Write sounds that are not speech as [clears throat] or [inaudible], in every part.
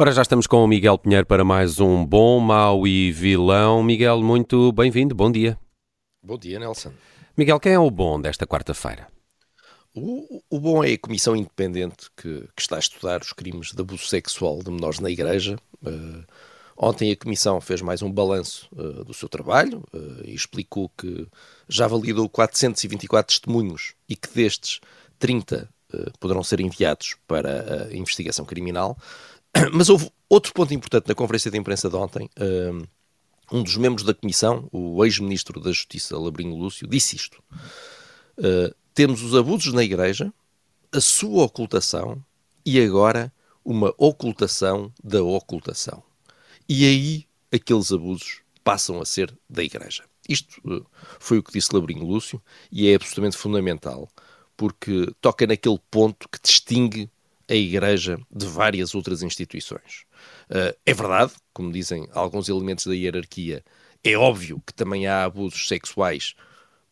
Ora, já estamos com o Miguel Pinheiro para mais um Bom, Mau e Vilão. Miguel, muito bem-vindo, bom dia. Bom dia, Nelson. Miguel, quem é o bom desta quarta-feira? O, o, bom é a comissão independente que, que, está a estudar os crimes de abuso sexual de menores na Igreja. Uh, ontem a comissão fez mais um balanço uh, do seu trabalho uh, e explicou que já validou 424 testemunhos e que destes 30 poderão ser enviados para a investigação criminal. [clears throat] Mas houve outro ponto importante na conferência de imprensa de ontem. Um dos membros da comissão, o ex-ministro da Justiça, Labrinho Lúcio, disse isto. Uh, temos os abusos na Igreja, a sua ocultação e agora uma ocultação da ocultação. E aí aqueles abusos passam a ser da Igreja. Isto uh, foi o que disse Labrinho Lúcio e é absolutamente fundamental porque toca naquele ponto que distingue a Igreja de várias outras instituições. Uh, é verdade, como dizem alguns elementos da hierarquia, é óbvio que também há abusos sexuais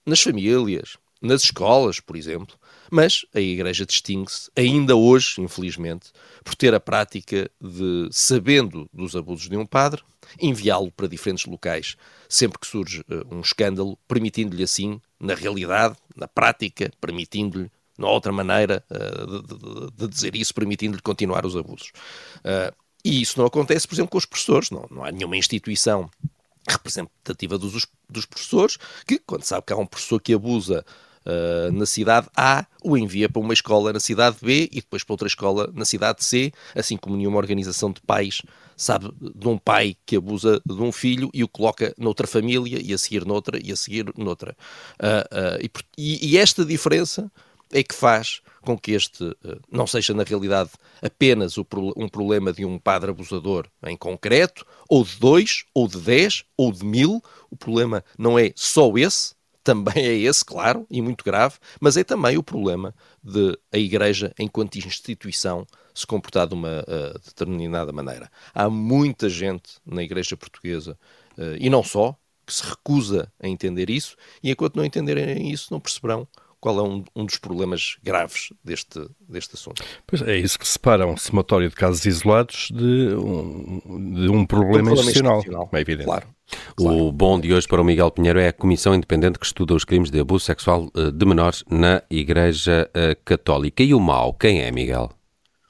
nas famílias, nas escolas, por exemplo, mas a Igreja distingue-se, ainda hoje, infelizmente, por ter a prática de, sabendo dos abusos de um padre, enviá-lo para diferentes locais sempre que surge uh, um escândalo, permitindo-lhe assim, na realidade, na prática, permitindo-lhe não há outra maneira uh, de, dizer isso, permitindo-lhe continuar os abusos. Uh, e isso não acontece, por exemplo, com os professores. Não, não há nenhuma instituição representativa dos, dos professores que, quando sabe que há um professor que abusa Uh, na cidade A, o envia para uma escola na cidade B e depois para outra escola na cidade C, assim como nenhuma organização de pais sabe de um pai que abusa de um filho e o coloca noutra família e a seguir noutra e a seguir noutra. Uh, uh, e, e, esta diferença é que faz com que este eh, não seja, na realidade, apenas um problema de um padre abusador em concreto, ou de dois, ou de dez, ou de mil. O problema não é só esse, também é esse, claro, e muito grave, mas é também o problema de a Igreja, enquanto instituição, se comportar de uma uh, determinada maneira. Há muita gente na Igreja Portuguesa, uh, e não só, que se recusa a entender isso, e enquanto não entenderem isso, não perceberão qual é um, um, dos problemas graves deste, deste assunto. Pois é isso que separa um somatório de casos isolados de um, de um problema, um problema institucional. institucional. É evidente. Claro. Claro. O bom de hoje para o Miguel Pinheiro é a Comissão Independente que estuda os crimes de abuso sexual eh, de menores na Igreja eh, Católica. E o mau, quem é, Miguel?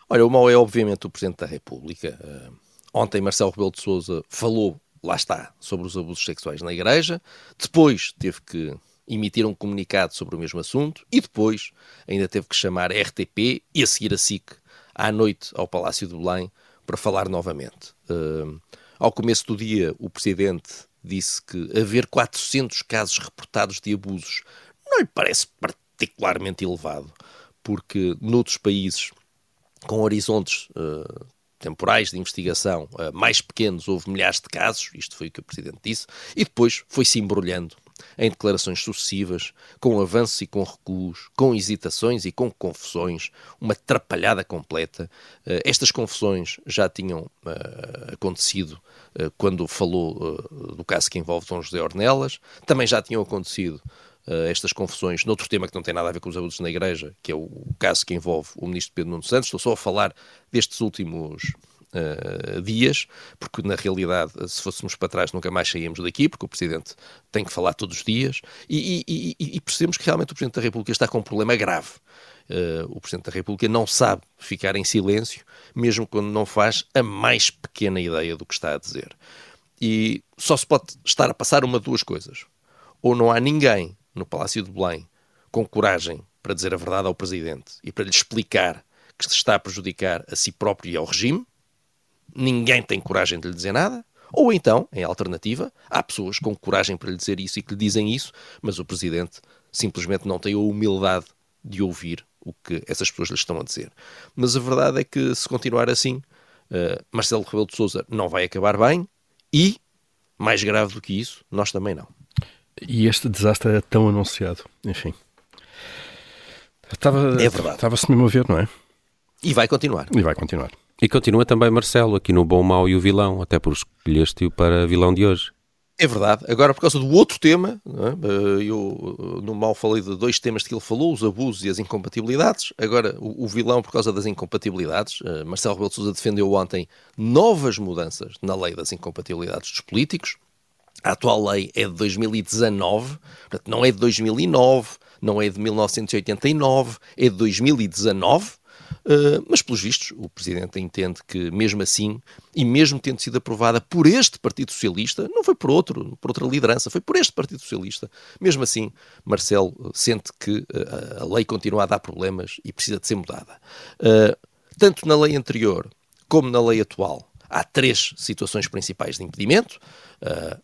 Olha, o mau é obviamente o Presidente da República. Uh, ontem Marcelo Rebelo de Sousa falou, lá está, sobre os abusos sexuais na Igreja. Depois teve que emitiram um comunicado sobre o mesmo assunto e depois ainda teve que chamar a RTP e a seguir a SIC à noite ao Palácio de Belém para falar novamente. Uh, ao começo do dia, o Presidente disse que haver 400 casos reportados de abusos não lhe parece particularmente elevado, porque noutros países com horizontes uh, temporais de investigação uh, mais pequenos houve milhares de casos, isto foi o que o Presidente disse, e depois foi-se embrulhando em declarações sucessivas, com avanços e com recuos, com hesitações e com confusões, uma trapalhada completa. Uh, estas confusões já tinham uh, acontecido uh, quando falou do caso que envolve Dom José Ornelas, também já tinham acontecido estas confusões noutro tema que não tem nada a ver com os abusos na Igreja, que é o, o caso que envolve o ministro Pedro Nuno Santos. Estou só a falar destes últimos uh, dias, porque na realidade, se fôssemos para trás, nunca mais saíamos daqui, porque o Presidente tem que falar todos os dias, e, e, e, e percebemos que realmente o Presidente da República está com um problema grave. Uh, o Presidente da República não sabe ficar em silêncio, mesmo quando não faz a mais pequena ideia do que está a dizer. E só se pode estar a passar uma de duas coisas. Ou não há ninguém no Palácio de Belém com coragem para dizer a verdade ao Presidente e para lhe explicar que se está a prejudicar a si próprio e ao regime, ninguém tem coragem de lhe dizer nada, Ou então, em alternativa, há pessoas com coragem para lhe dizer isso e que lhe dizem isso, mas o Presidente simplesmente não tem a humildade de ouvir o que essas pessoas lhe estão a dizer. Mas a verdade é que, se continuar assim, uh, Marcelo Rebelo de Sousa não vai acabar bem e, mais grave do que isso, nós também não. E este desastre é tão anunciado, enfim. Estava, é verdade. Estava-se mesmo a ver, não é? E vai continuar. E vai continuar. E continua também Marcelo, aqui no Bom, Mau e o Vilão, até por escolheste-o para vilão de hoje. É verdade. Agora, por causa do outro tema, é? eu no mal falei de dois temas que ele falou, os abusos e as incompatibilidades. Agora, o, o vilão, por causa das incompatibilidades, eh, Marcelo Rebelo de Sousa defendeu ontem novas mudanças na lei das incompatibilidades dos políticos. A atual lei é de 2019, portanto, não é de 2009, não é de 1989, é de 2019. Uh, mas, pelos vistos, o Presidente entende que, mesmo assim, e mesmo tendo sido aprovada por este Partido Socialista, não foi por outro, por outra liderança, foi por este Partido Socialista, mesmo assim, Marcelo sente que uh, a lei continua a dar problemas e precisa de ser mudada. Uh, tanto na lei anterior como na lei atual, há três situações principais de impedimento.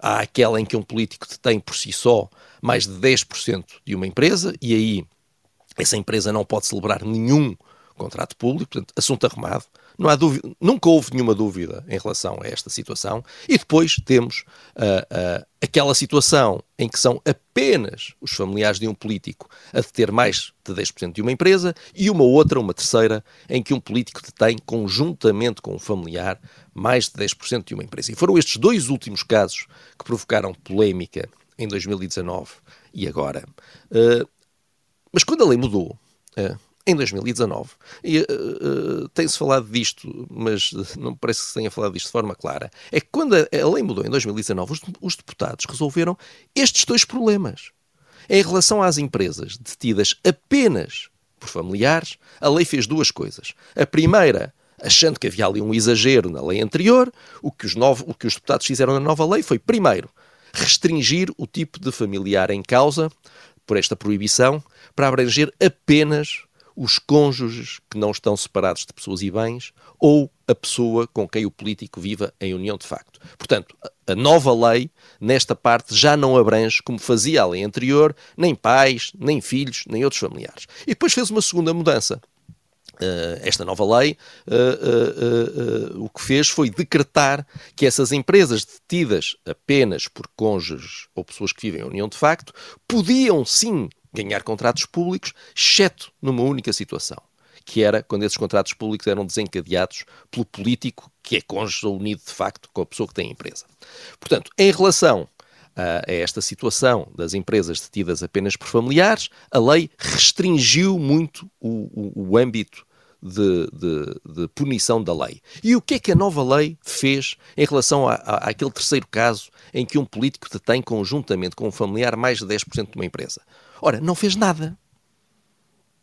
há aquela em que um político detém por si só mais de 10% de uma empresa e aí essa empresa não pode celebrar nenhum contrato público, portanto, assunto arrumado. Não há dúvida, nunca houve nenhuma dúvida em relação a esta situação. E depois temos uh, uh, aquela situação em que são apenas os familiares de um político a deter mais de 10% de uma empresa e uma outra, uma terceira, em que um político detém conjuntamente com um familiar mais de 10% de uma empresa. E foram estes dois últimos casos que provocaram polémica em 2019 e agora. Uh, mas quando a lei mudou, em 2019. E uh, uh, tem-se falado disto, mas não parece que se tenha falado disto de forma clara. É que quando a, a lei mudou em 2019, os, os, deputados resolveram estes dois problemas. Em relação às empresas detidas apenas por familiares, a lei fez duas coisas. A primeira, achando que havia ali um exagero na lei anterior, o que os, o que os deputados fizeram na nova lei foi, primeiro, restringir o tipo de familiar em causa por esta proibição para abranger apenas os cônjuges que não estão separados de pessoas e bens ou a pessoa com quem o político viva em união de facto. Portanto, a nova lei, nesta parte, já não abrange, como fazia a lei anterior, nem pais, nem filhos, nem outros familiares. E depois fez uma segunda mudança. Uh, esta nova lei uh, uh, o que fez foi decretar que essas empresas detidas apenas por cônjuges ou pessoas que vivem em união de facto podiam sim ganhar contratos públicos, exceto numa única situação, que era quando esses contratos públicos eram desencadeados pelo político que é cônjuge ou unido de facto com a pessoa que tem a empresa. Portanto, em relação a esta situação das empresas detidas apenas por familiares, a lei restringiu muito o, o, o âmbito de, de, de, punição da lei. E o que é que a nova lei fez em relação a, àquele terceiro caso em que um político detém conjuntamente com um familiar mais de 10% de uma empresa? Ora, não fez nada.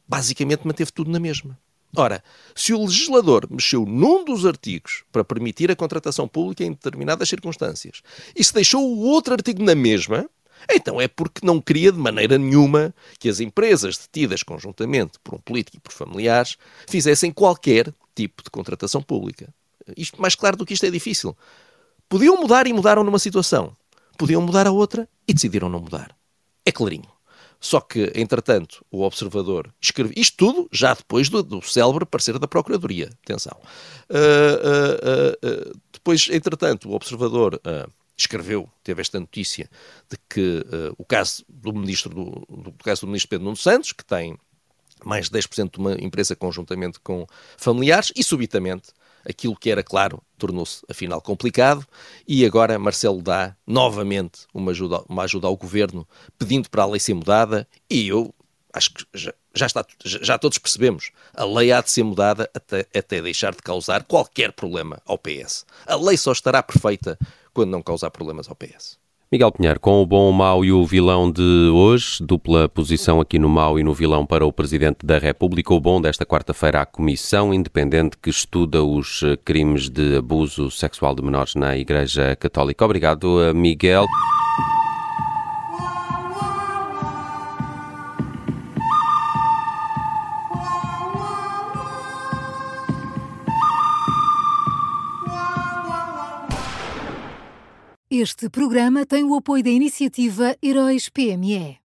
Basicamente manteve tudo na mesma. Ora, se o legislador mexeu num dos artigos para permitir a contratação pública em determinadas circunstâncias e se deixou o outro artigo na mesma, então é porque não queria de maneira nenhuma que as empresas detidas conjuntamente por um político e por familiares fizessem qualquer tipo de contratação pública. Isto mais claro do que isto é difícil. Podiam mudar e mudaram numa situação. Podiam mudar a outra e decidiram não mudar. É clarinho. Só que, entretanto, o observador escreveu isto tudo já depois do, do célebre parecer da Procuradoria. Atenção. Uh, uh, uh, depois, entretanto, o observador escreveu, teve esta notícia de que o caso do ministro do, do, caso do ministro Pedro Nuno Santos, que tem mais de 10% de uma empresa conjuntamente com familiares, e subitamente aquilo que era claro tornou-se afinal complicado e agora Marcelo dá novamente uma ajuda, uma ajuda ao governo pedindo para a lei ser mudada e eu acho que já, já, está, já todos percebemos, a lei há de ser mudada até, até deixar de causar qualquer problema ao PS. A lei só estará perfeita quando não causar problemas ao PS. Miguel Pinheiro, com o bom, o mau e o vilão de hoje, dupla posição aqui no mau e no vilão para o Presidente da República. O bom desta quarta-feira, a Comissão Independente que estuda os eh, crimes de abuso sexual de menores na Igreja Católica. Obrigado, eh, Miguel. Este programa tem o apoio da iniciativa Heróis PME.